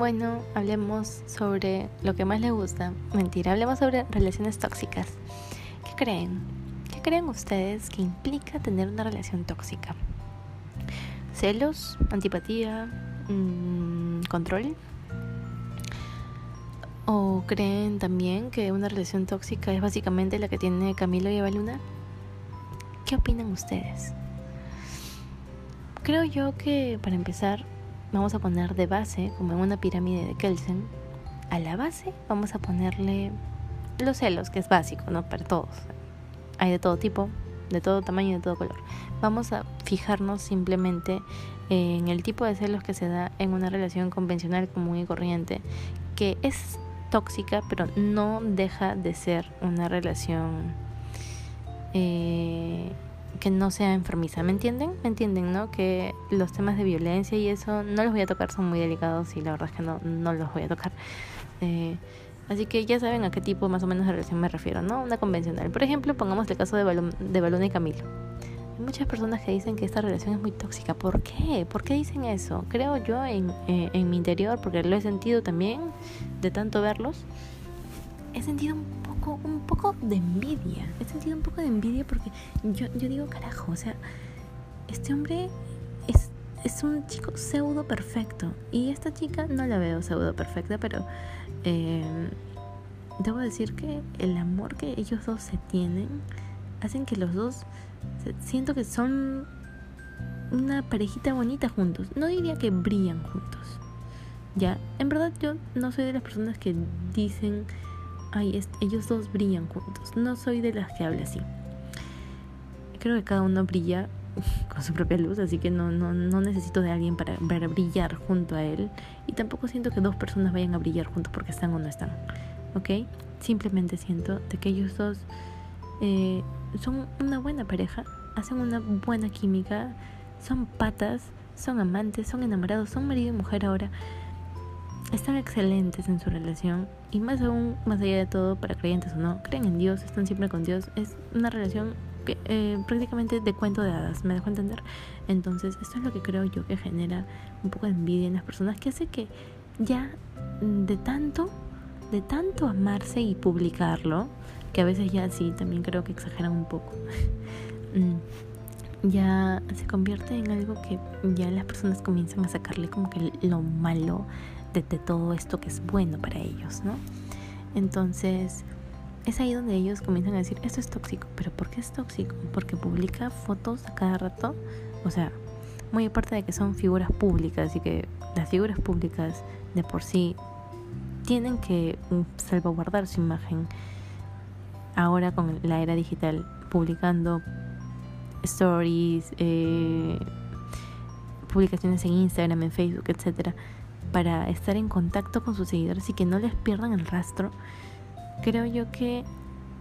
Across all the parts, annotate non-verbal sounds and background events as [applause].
Bueno, hablemos sobre lo que más le gusta. Mentira, hablemos sobre relaciones tóxicas. ¿Qué creen? ¿Qué creen ustedes que implica tener una relación tóxica? ¿Celos? ¿Antipatía? Mm, ¿Control? ¿O creen también que una relación tóxica es básicamente la que tiene Camilo y Evaluna? ¿Qué opinan ustedes? Creo yo que para empezar vamos a poner de base, como en una pirámide de Kelsen, a la base vamos a ponerle los celos, que es básico, ¿no? Para todos. Hay de todo tipo, de todo tamaño y de todo color. Vamos a fijarnos simplemente en el tipo de celos que se da en una relación convencional común y corriente, que es tóxica, pero no deja de ser una relación eh, que no sea enfermiza. ¿Me entienden? ¿Me entienden, no? Que los temas de violencia y eso no los voy a tocar, son muy delicados y la verdad es que no, no los voy a tocar. Eh, así que ya saben a qué tipo más o menos de relación me refiero, ¿no? Una convencional. Por ejemplo, pongamos el caso de, Balón, de Baluna y Camilo. Hay muchas personas que dicen que esta relación es muy tóxica. ¿Por qué? ¿Por qué dicen eso? Creo yo en, eh, en mi interior, porque lo he sentido también de tanto verlos, he sentido un un poco de envidia. He sentido un poco de envidia porque yo, yo digo, carajo, o sea, este hombre es, es un chico pseudo perfecto. Y esta chica no la veo pseudo perfecta, pero eh, debo decir que el amor que ellos dos se tienen hacen que los dos siento que son una parejita bonita juntos. No diría que brillan juntos. Ya, en verdad yo no soy de las personas que dicen ay, ellos dos brillan juntos. No soy de las que habla así. Creo que cada uno brilla [laughs] con su propia luz, así que no, no, no necesito de alguien para ver brillar junto a él. Y tampoco siento que dos personas vayan a brillar juntos porque están o no están. ¿Ok? Simplemente siento de que ellos dos eh, son una buena pareja, hacen una buena química, son patas, son amantes, son enamorados, son marido y mujer ahora están excelentes en su relación y más aún, más allá de todo, para creyentes o no, creen en Dios, están siempre con Dios, es una relación que, eh, prácticamente de cuento de hadas, me dejo entender. Entonces, esto es lo que creo yo que genera un poco de envidia en las personas, que hace que ya de tanto, de tanto amarse y publicarlo, que a veces ya sí, también creo que exageran un poco. [laughs] Mm, ya se convierte en algo que ya las personas comienzan a sacarle como que lo malo de, todo esto que es bueno para ellos, ¿no? Entonces, es ahí donde ellos comienzan a decir, esto es tóxico, pero ¿por qué es tóxico? Porque publica fotos a cada rato, o sea, muy aparte de que son figuras públicas y que las figuras públicas de por sí tienen que mm, salvaguardar su imagen ahora con la era digital, publicando stories, eh, publicaciones en Instagram, en Facebook, etcétera para estar en contacto con sus seguidores y que no les pierdan el rastro, creo yo que,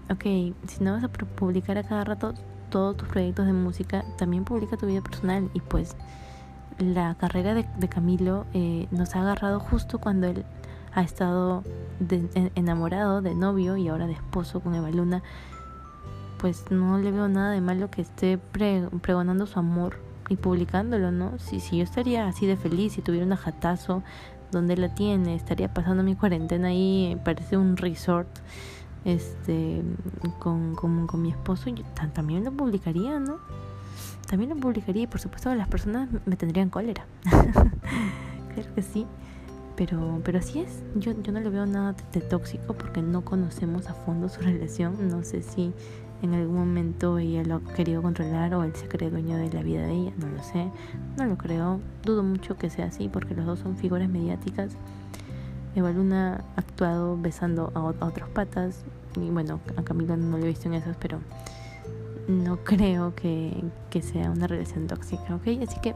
ok, si no vas a publicar a cada rato todos tus proyectos de música, también publica tu vida personal y pues la carrera de, Camilo eh, nos ha agarrado justo cuando él ha estado enamorado de novio y ahora de esposo con Eva Luna, pues no le veo nada de malo que esté pregonando su amor y publicándolo, ¿no? Si, si yo estaría así de feliz, si tuviera un jatazo donde la tiene, estaría pasando mi cuarentena ahí, parece un resort, este, con, con, con mi esposo, yo también lo publicaría, ¿no? También lo publicaría y por supuesto las personas me tendrían cólera. [laughs] claro que sí. Pero, pero así es, yo, yo no le veo nada de tóxico porque no conocemos a fondo su [laughs] relación. No sé si en algún momento ella lo ha querido controlar o él se cree dueño de la vida de ella, no lo sé, no lo creo, dudo mucho que sea así porque los dos son figuras mediáticas. Eva Luna ha actuado besando a, otros patas y bueno, a Camilo no lo he visto en esas, pero no creo que, que sea una relación tóxica, ¿ok? Así que,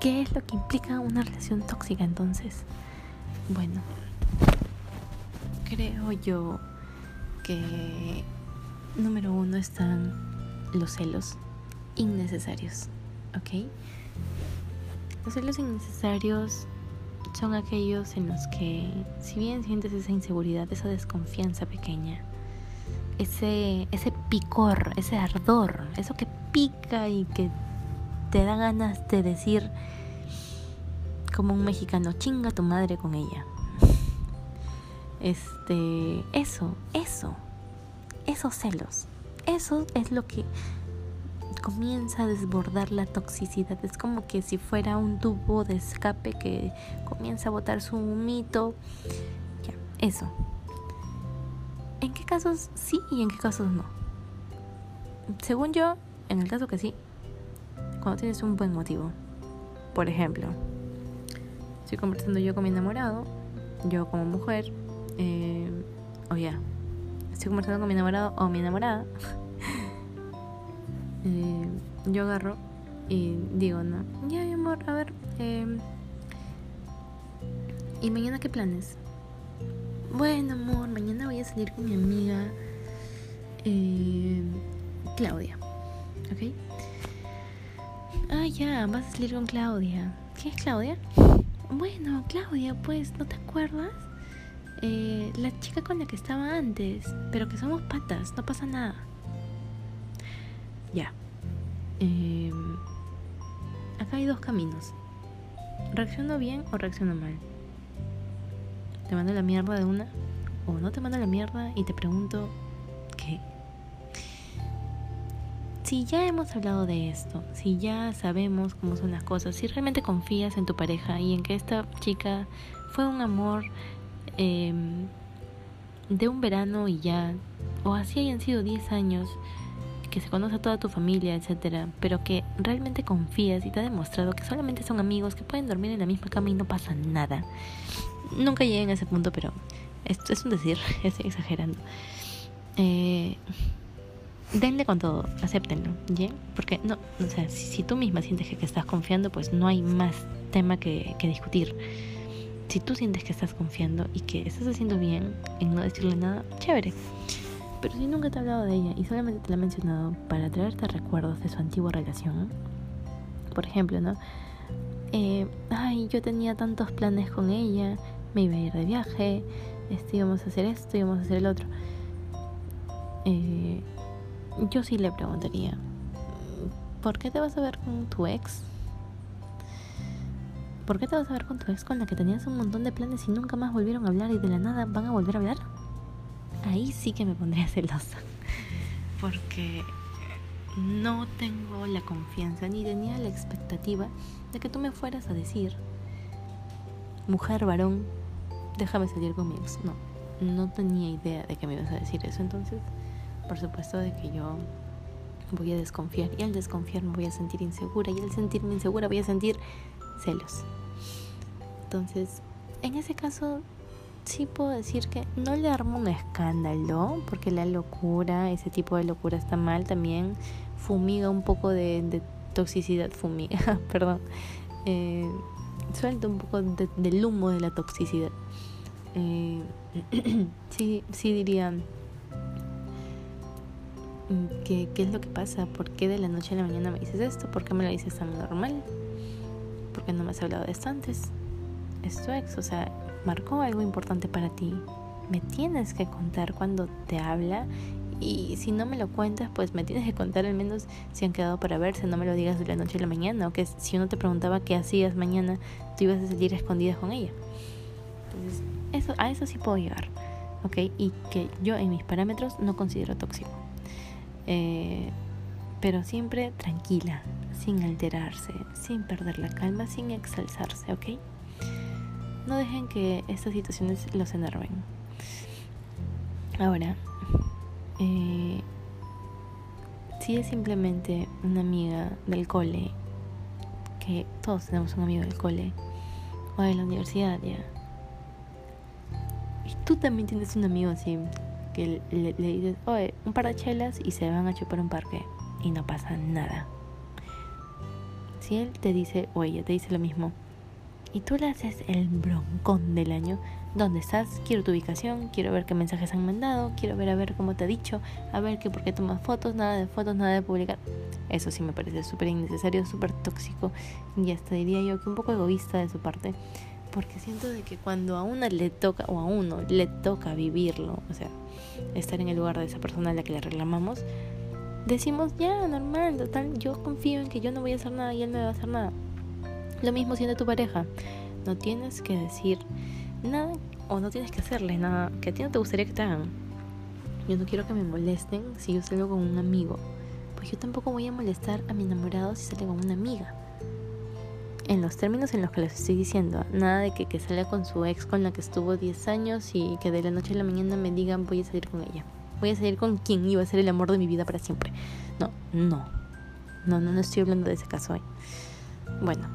¿qué es lo que implica una relación tóxica entonces? Bueno, creo yo que número uno están los celos innecesarios, ¿ok? Los celos innecesarios son aquellos en los que, si bien sientes esa inseguridad, esa desconfianza pequeña, ese, ese picor, ese ardor, eso que pica y que te da ganas de decir, como un mexicano, chinga tu madre con ella. [laughs] Este, eso, eso, esos celos, eso es lo que comienza a desbordar la toxicidad. Es como que si fuera un tubo de escape que comienza a botar su mito. Ya, eso. ¿En qué casos sí y en qué casos no? Según yo, en el caso que sí, cuando tienes un buen motivo. Por ejemplo, estoy conversando yo con mi enamorado, yo como mujer, eh, o ya, estoy conversando con mi enamorado o mi enamorada. [laughs] Eh, yo agarro y digo, no, ya mi amor, a ver, em, ¿y mañana qué planes? Bueno, amor, mañana voy a salir con mi amiga eh, Claudia, ¿ok? Ah, ya, vas a salir con Claudia. ¿Qué es Claudia? Bueno, Claudia, pues, ¿no te acuerdas? Eh, la chica con la que estaba antes, pero que somos patas, no pasa nada. Ya. Eh, acá hay dos caminos. ¿Reacciono bien o reacciono mal? ¿Te mando la mierda de una? ¿O no te mando la mierda y te pregunto qué? Si ya hemos hablado de esto, si ya sabemos cómo son las cosas, si realmente confías en tu pareja y en que esta chica fue un amor eh, de un verano y ya, o así hayan sido 10 años, que se conoce a toda tu familia, etcétera, pero que realmente confías y te ha demostrado que solamente son amigos, que pueden dormir en la misma cama y no pasa nada. Nunca llegué a ese punto, pero esto es un decir, [laughs] estoy exagerando. Eh, denle con todo, acéptenlo, ¿ya? Porque no, o sea, si, tú misma sientes que, estás confiando, pues no hay más tema que, que discutir. Si tú sientes que estás confiando y que estás haciendo bien en no decirle nada, chévere. Pero si nunca te he hablado de ella y solamente te la he mencionado para traerte recuerdos de su antigua relación, por ejemplo, ¿no? Eh, ay, yo tenía tantos planes con ella, me iba a ir de viaje, este, íbamos a hacer esto, íbamos a hacer el otro. Eh, yo sí le preguntaría, ¿por qué te vas a ver con tu ex? ¿Por qué te vas a ver con tu ex con la que tenías un montón de planes y nunca más volvieron a hablar y de la nada van a volver a hablar? ahí sí que me pondría [laughs] celosa. Porque no tengo la confianza ni tenía la expectativa de que tú me fueras a decir, mujer, varón, déjame salir con mi ex. No, no tenía idea de que me ibas a decir eso. Entonces, por supuesto de que yo voy a desconfiar. Y al desconfiar me voy a sentir insegura. Y al sentirme insegura voy a sentir celos. Entonces, en ese caso sí puedo decir que no le armo un escándalo, porque la locura, ese tipo de locura está mal también, fumiga un poco de, toxicidad, fumiga, [laughs] perdón, eh, suelta un poco del humo de la toxicidad. Eh, [clears throat] sí, sí diría, mm, ¿qué, ¿qué es lo que pasa? ¿Por qué de la noche a la mañana me dices esto? ¿Por qué me lo dices tan normal? ¿Por qué no me has hablado de esto antes? Es tu ex, o sea, marcó algo importante para ti. Me tienes que contar cuando te habla y si no me lo cuentas, pues me tienes que contar al menos si han quedado para verse, no me lo digas de la noche a la mañana, o que si uno te preguntaba qué hacías mañana, tú ibas a salir escondidas con ella. Entonces, eso, a eso sí puedo llegar, ¿ok? Y que yo en mis parámetros no considero tóxico. Eh, pero siempre tranquila, sin alterarse, sin perder la calma, sin exalzarse, ¿ok? no dejen que estas situaciones los enerven. Ahora, eh, si es simplemente una amiga del cole, que todos tenemos un amigo del cole, o de la universidad ya, y tú también tienes un amigo así, que le, le dices, oye, un par de chelas y se van a chupar un parque, y no pasa nada. Si él te dice, o ella te dice lo mismo, y tú le haces el broncón del año. ¿Dónde estás? Quiero tu ubicación, quiero ver qué mensajes han mandado, quiero ver a ver cómo te ha dicho, a ver que por qué tomas fotos, nada de fotos, nada de publicar. Eso sí me parece súper innecesario, súper tóxico y hasta diría yo que un poco egoísta de su parte. Porque siento de que cuando a una le toca, o a uno le toca vivirlo, o sea, estar en el lugar de esa persona a la que le reclamamos, decimos, ya, normal, total, yo confío en que yo no voy a hacer nada y él no va a hacer nada. Lo mismo siendo tu pareja. No tienes que decir nada o no tienes que hacerle nada que a ti no te gustaría que te hagan. Yo no quiero que me molesten si yo salgo con un amigo. Pues yo tampoco voy a molestar a mi enamorado si sale con una amiga. En los términos en los que les estoy diciendo, nada de que, que salga con su ex con la que estuvo 10 años y que de la noche a la mañana me digan voy a salir con ella. Voy a salir con quien iba a ser el amor de mi vida para siempre. No, no. No, no, no estoy hablando de ese caso hoy. Bueno,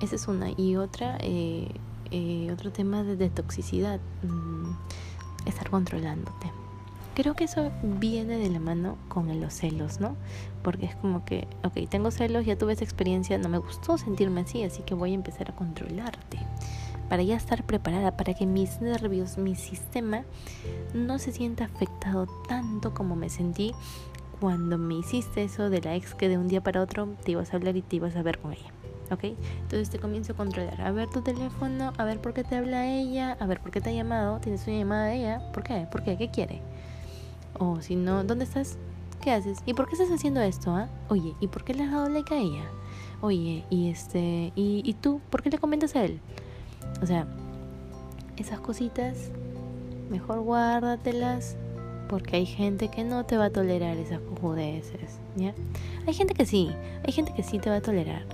esa es una. Y otra, eh, eh, otro tema de, toxicidad, mm, estar controlándote. Creo que eso viene de la mano con los celos, ¿no? Porque es como que, ok, tengo celos, ya tuve esa experiencia, no me gustó sentirme así, así que voy a empezar a controlarte. Para ya estar preparada, para que mis nervios, mi sistema, no se sienta afectado tanto como me sentí cuando me hiciste eso de la ex que de un día para otro te ibas a hablar y te ibas a ver con ella. ¿ok? Entonces te comienzo a controlar, a ver tu teléfono, a ver por qué te habla ella, a ver por qué te ha llamado, tienes una llamada de ella, ¿por qué? ¿Por qué? ¿Qué quiere? O si no, ¿dónde estás? ¿Qué haces? ¿Y por qué estás haciendo esto? Ah? Oye, ¿y por qué le has dado like a ella? Oye, y este, y, y tú, ¿por qué le comentas a él? O sea, esas cositas, mejor guárdatelas, porque hay gente que no te va a tolerar esas cojudeces, ¿ya? Hay gente que sí, hay gente que sí te va a tolerar,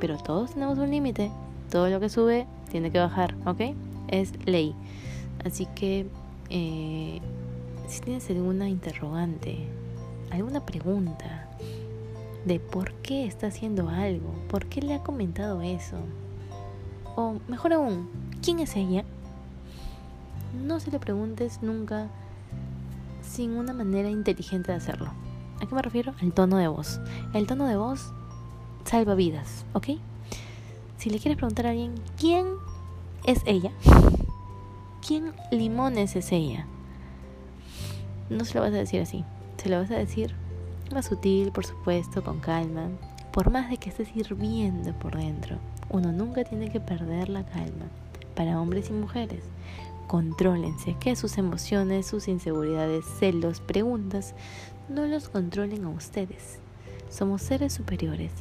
pero todos tenemos un límite. Todo lo que sube tiene que bajar, ¿ok? Es ley. Así que eh, si tienes alguna interrogante, alguna pregunta de por qué está haciendo algo, por qué le ha comentado eso, o mejor aún, ¿quién es ella? No se le preguntes nunca sin una manera inteligente de hacerlo. ¿A qué me refiero? Al tono de voz. El tono de voz salva vidas, ¿ok? Si le quieres preguntar a alguien, ¿quién es ella? [laughs] ¿Quién limones es ella? No se lo vas a decir así. Se lo vas a decir más sutil, por supuesto, con calma. Por más de que estés hirviendo por dentro, uno nunca tiene que perder la calma. Para hombres y mujeres, contrólense, que sus emociones, sus inseguridades, celos, preguntas, no los controlen a ustedes. Somos seres superiores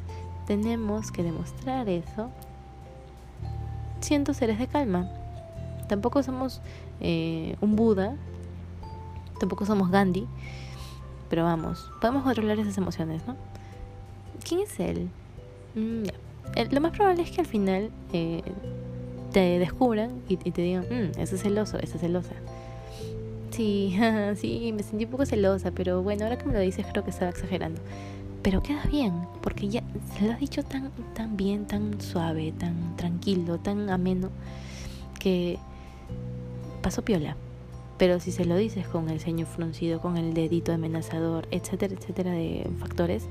tenemos que demostrar eso siendo seres de calma. Tampoco somos eh, un Buda, tampoco somos Gandhi, pero vamos, podemos controlar esas emociones, ¿no? ¿Quién es él? Mm, lo más probable es que al final eh, te descubran y, te digan, mm, ese es celoso, esa es celosa. Sí, [laughs] sí, me sentí un poco celosa, pero bueno, ahora que me lo dices creo que estaba exagerando pero queda bien, porque ya se lo has dicho tan, tan bien, tan suave, tan tranquilo, tan ameno, que pasó piola. Pero si se lo dices con el ceño fruncido, con el dedito amenazador, etcétera, etcétera, de factores,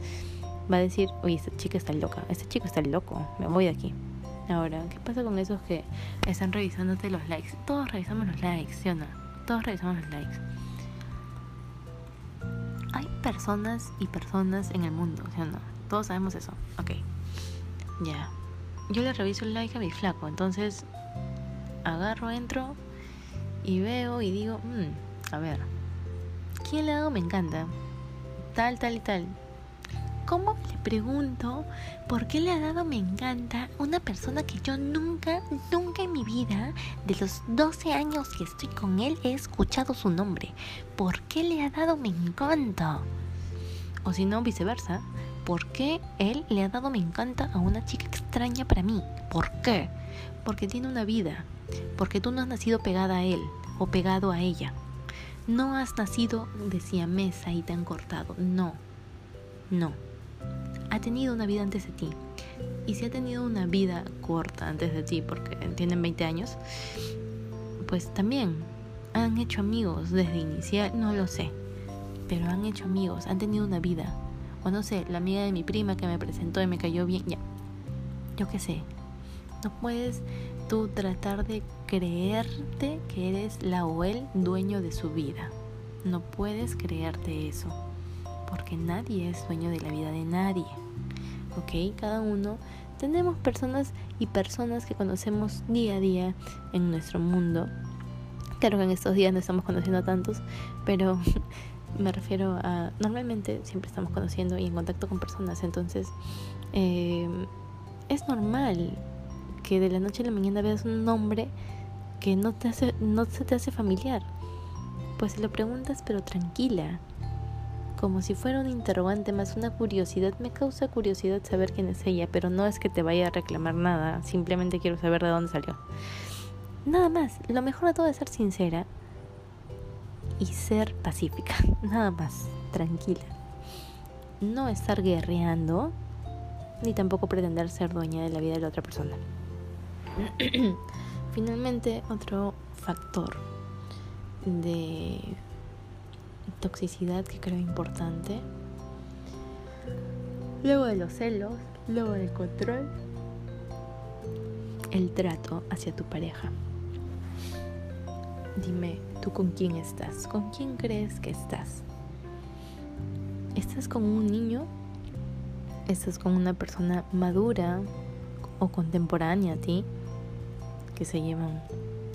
va a decir, oye, esta chica está loca, este chico está loco, me voy de aquí. Ahora, ¿qué pasa con esos que están revisándote los likes? Todos revisamos los likes, ¿sí o no? Todos revisamos los likes hay personas y personas en el mundo, ¿sí o no? Todos sabemos eso. Ok. Ya. Yo le reviso el like a mi flaco, entonces agarro, entro y veo y digo, mmm, a ver, ¿quién le ha dado me encanta? Tal, tal y tal. ¿Cómo le pregunto por qué le ha dado me encanta una persona que yo nunca, nunca en mi vida, de los 12 años que estoy con él, he escuchado su nombre? ¿Por qué le ha dado me encanta? O si no, viceversa. ¿Por qué él le ha dado me encanta a una chica extraña para mí? ¿Por qué? Porque tiene una vida. Porque tú no has nacido pegada a él o pegado a ella. No has nacido de siamesa y tan cortado. No. No ha tenido una vida antes de ti. Y si ha tenido una vida corta antes de ti, porque tienen 20 años, pues también han hecho amigos desde inicial, no lo sé, pero han hecho amigos, han tenido una vida. O no sé, la amiga de mi prima que me presentó y me cayó bien, ya. Yo qué sé. No puedes tú tratar de creerte que eres la o el dueño de su vida. No puedes creerte eso porque nadie es dueño de la vida de nadie. ¿Ok? Cada uno tenemos personas y personas que conocemos día a día en nuestro mundo. Claro que en estos días no estamos conociendo a tantos, pero [laughs] me refiero a normalmente siempre estamos conociendo y en contacto con personas, entonces eh, es normal que de la noche a la mañana veas un nombre que no, te hace, no se te hace familiar. Pues lo preguntas pero tranquila, como si fuera un interrogante más una curiosidad. Me causa curiosidad saber quién es ella, pero no es que te vaya a reclamar nada, simplemente quiero saber de dónde salió. Nada más, lo mejor de todo es ser sincera y ser pacífica, [laughs] nada más, tranquila. No estar guerreando, ni tampoco pretender ser dueña de la vida de la otra persona. [clears throat] Finalmente, otro factor de toxicidad que creo importante. Luego de los celos, luego del control, el trato hacia tu pareja. Dime, ¿tú con quién estás? ¿Con quién crees que estás? ¿Estás con un niño? ¿Estás con una persona madura o contemporánea a ti? Que se llevan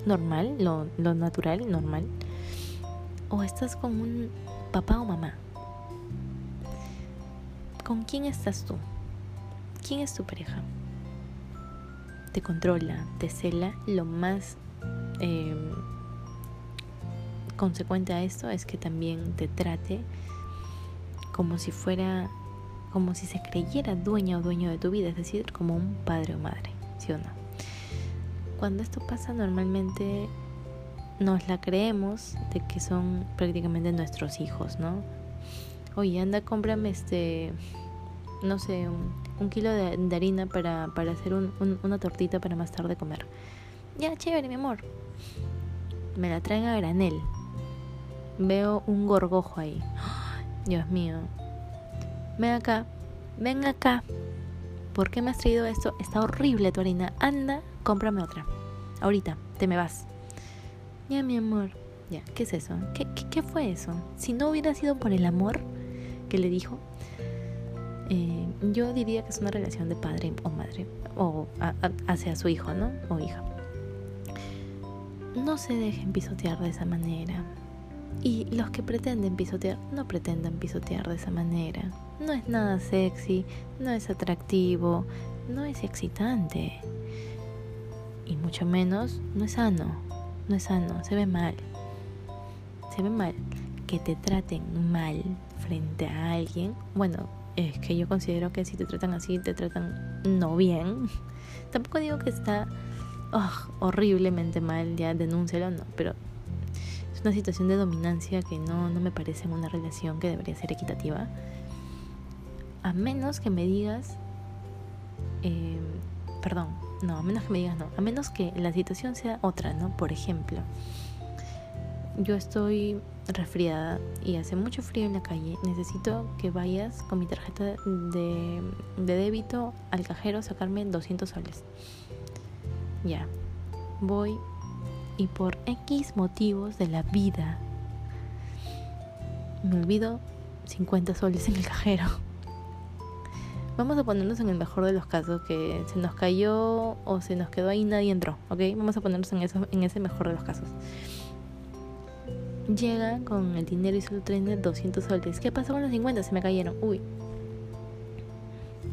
normal, lo, lo natural, normal o estás con un papá o mamá? ¿Con quién estás tú? ¿Quién es tu pareja? Te controla, te cela. Lo más em, consecuente a esto es que también te trate como si fuera, como si se creyera dueña o dueño de tu vida, es decir, como un padre o madre, ¿sí o no? Cuando esto pasa normalmente nos la creemos de que son prácticamente nuestros hijos, ¿no? Oye, anda, cómprame este, no sé, un, kilo de, harina para, para hacer una tortita para más tarde comer. Ya, chévere, mi amor. Me la traen a granel. Veo un gorgojo ahí. [gasps] Dios mío. Ven acá, ven acá. ¿Por qué me has traído esto? Está horrible tu harina. Anda, cómprame otra. Ahorita, te me vas. Ya, mi amor. Ya, ¿qué es eso? ¿Qué, qué, fue eso? Si no hubiera sido por el amor que le dijo, eh, yo diría que es una relación de padre o madre, o hacia su hijo, ¿no? O hija. No se dejen pisotear de esa manera. Y los que pretenden pisotear, no pretendan pisotear de esa manera. No es nada sexy, no es atractivo, no es excitante. Y mucho menos no es sano no es sano, se ve mal. Se ve mal que te traten mal frente a alguien. Bueno, es que yo considero que si te tratan así, te tratan no bien. [laughs] Tampoco digo que está horriblemente mal, ya denúncialo, no, pero es una situación de dominancia que no, no me parece una relación que debería ser equitativa. A menos que me digas, eh, perdón, no, a menos que me digas no. A menos que la situación sea otra, ¿no? Por ejemplo, yo estoy resfriada y hace mucho frío en la calle. Necesito que vayas con mi tarjeta de, de débito al cajero a sacarme 200 soles. Ya. Voy y por X motivos de la vida me olvido 50 soles en el cajero. Vamos a ponernos en el mejor de los casos, que se nos cayó o se nos quedó ahí y nadie entró, ¿ok? Vamos a ponernos en, eso, en ese mejor de los casos. Llega con el dinero y solo trae 200 soles. ¿Qué pasó con los 50? Se me cayeron. Uy.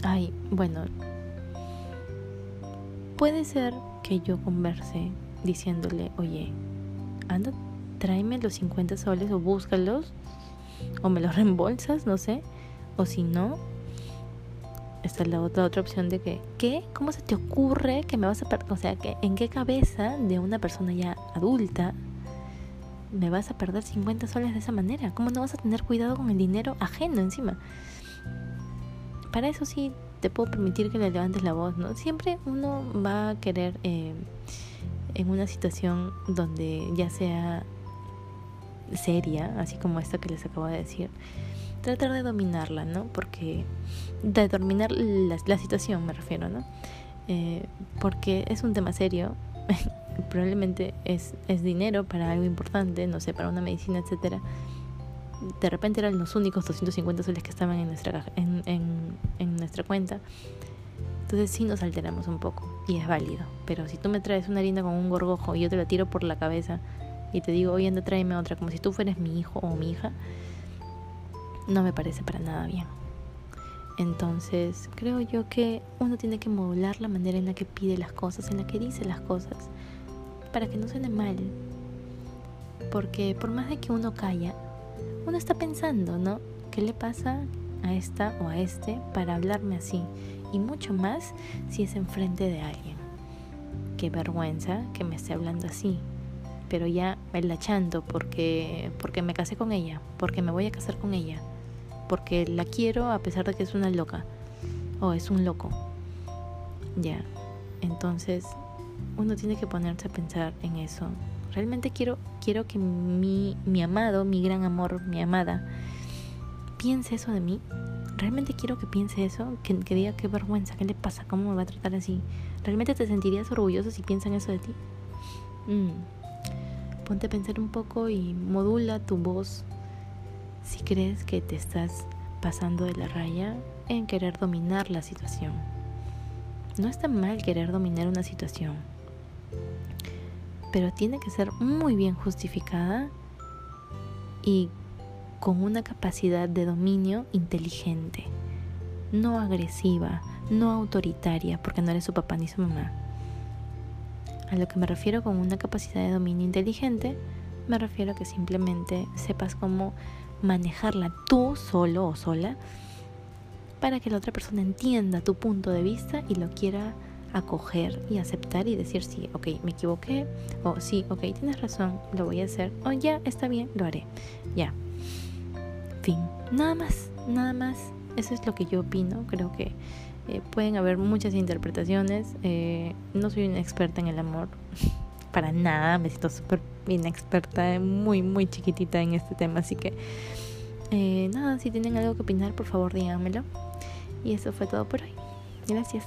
Ay, bueno. Puede ser que yo converse diciéndole, oye, anda, tráeme los 50 soles o búscalos o me los reembolsas, no sé. O si no, está la otra, otra opción de que, ¿qué? ¿Cómo se te ocurre que me vas a perder? O sea, que ¿en qué cabeza de una persona ya adulta me vas a perder 50 soles de esa manera? ¿Cómo no vas a tener cuidado con el dinero ajeno encima? Para eso sí te puedo permitir que le levantes la voz, ¿no? Siempre uno va a querer eh, en una situación donde ya sea seria, así como esta que les acabo de decir, tratar de dominarla, ¿no? Porque de dominar la, situación me refiero, ¿no? Eh, porque es un tema serio, [laughs] probablemente es, es dinero para algo importante, no sé, para una medicina, etcétera. De repente eran los únicos 250 soles que estaban en nuestra, en, en, en nuestra cuenta. Entonces sí nos alteramos un poco y es válido. Pero si tú me traes una harina con un gorgojo y yo te la tiro por la cabeza y te digo, oye, anda, tráeme otra, como si tú fueras mi hijo o mi hija, no me parece para nada bien. Entonces, creo yo que uno tiene que modular la manera en la que pide las cosas, en la que dice las cosas, para que no suene mal. Porque por más de que uno calla, uno está pensando, ¿no? ¿Qué le pasa a esta o a este para hablarme así? Y mucho más si es enfrente de alguien. Qué vergüenza que me esté hablando así. Pero ya lachando porque, porque me casé con ella, porque me voy a casar con ella porque la quiero a pesar de que es una loca o es un loco. Ya, entonces uno tiene que ponerse a pensar en eso. Realmente quiero, quiero que mi, mi amado, mi gran amor, mi amada, piense eso de mí. Realmente quiero que piense eso, que, que diga qué vergüenza, qué le pasa, cómo me va a tratar así. ¿Realmente te sentirías orgulloso si piensan eso de ti? Mm. Ponte a pensar un poco y modula tu voz si crees que te estás pasando de la raya en querer dominar la situación. No está mal querer dominar una situación, pero tiene que ser muy bien justificada y con una capacidad de dominio inteligente, no agresiva, no autoritaria, porque no eres su papá ni su mamá. A lo que me refiero con una capacidad de dominio inteligente, me refiero a que simplemente sepas cómo manejarla tú solo o sola para que la otra persona entienda tu punto de vista y lo quiera acoger y aceptar y decir sí, ok, me equivoqué, o sí, ok, tienes razón, lo voy a hacer, o ya, está bien, lo haré, ya. Fin, nada más, nada más, eso es lo que yo opino, creo que eh, pueden haber muchas interpretaciones, eh, no soy una experta en el amor, [laughs] para nada, me siento súper inexperta, muy, muy chiquitita en este tema, así que eh, nada, si tienen algo que opinar, por favor díganmelo. Y eso fue todo por hoy. Gracias.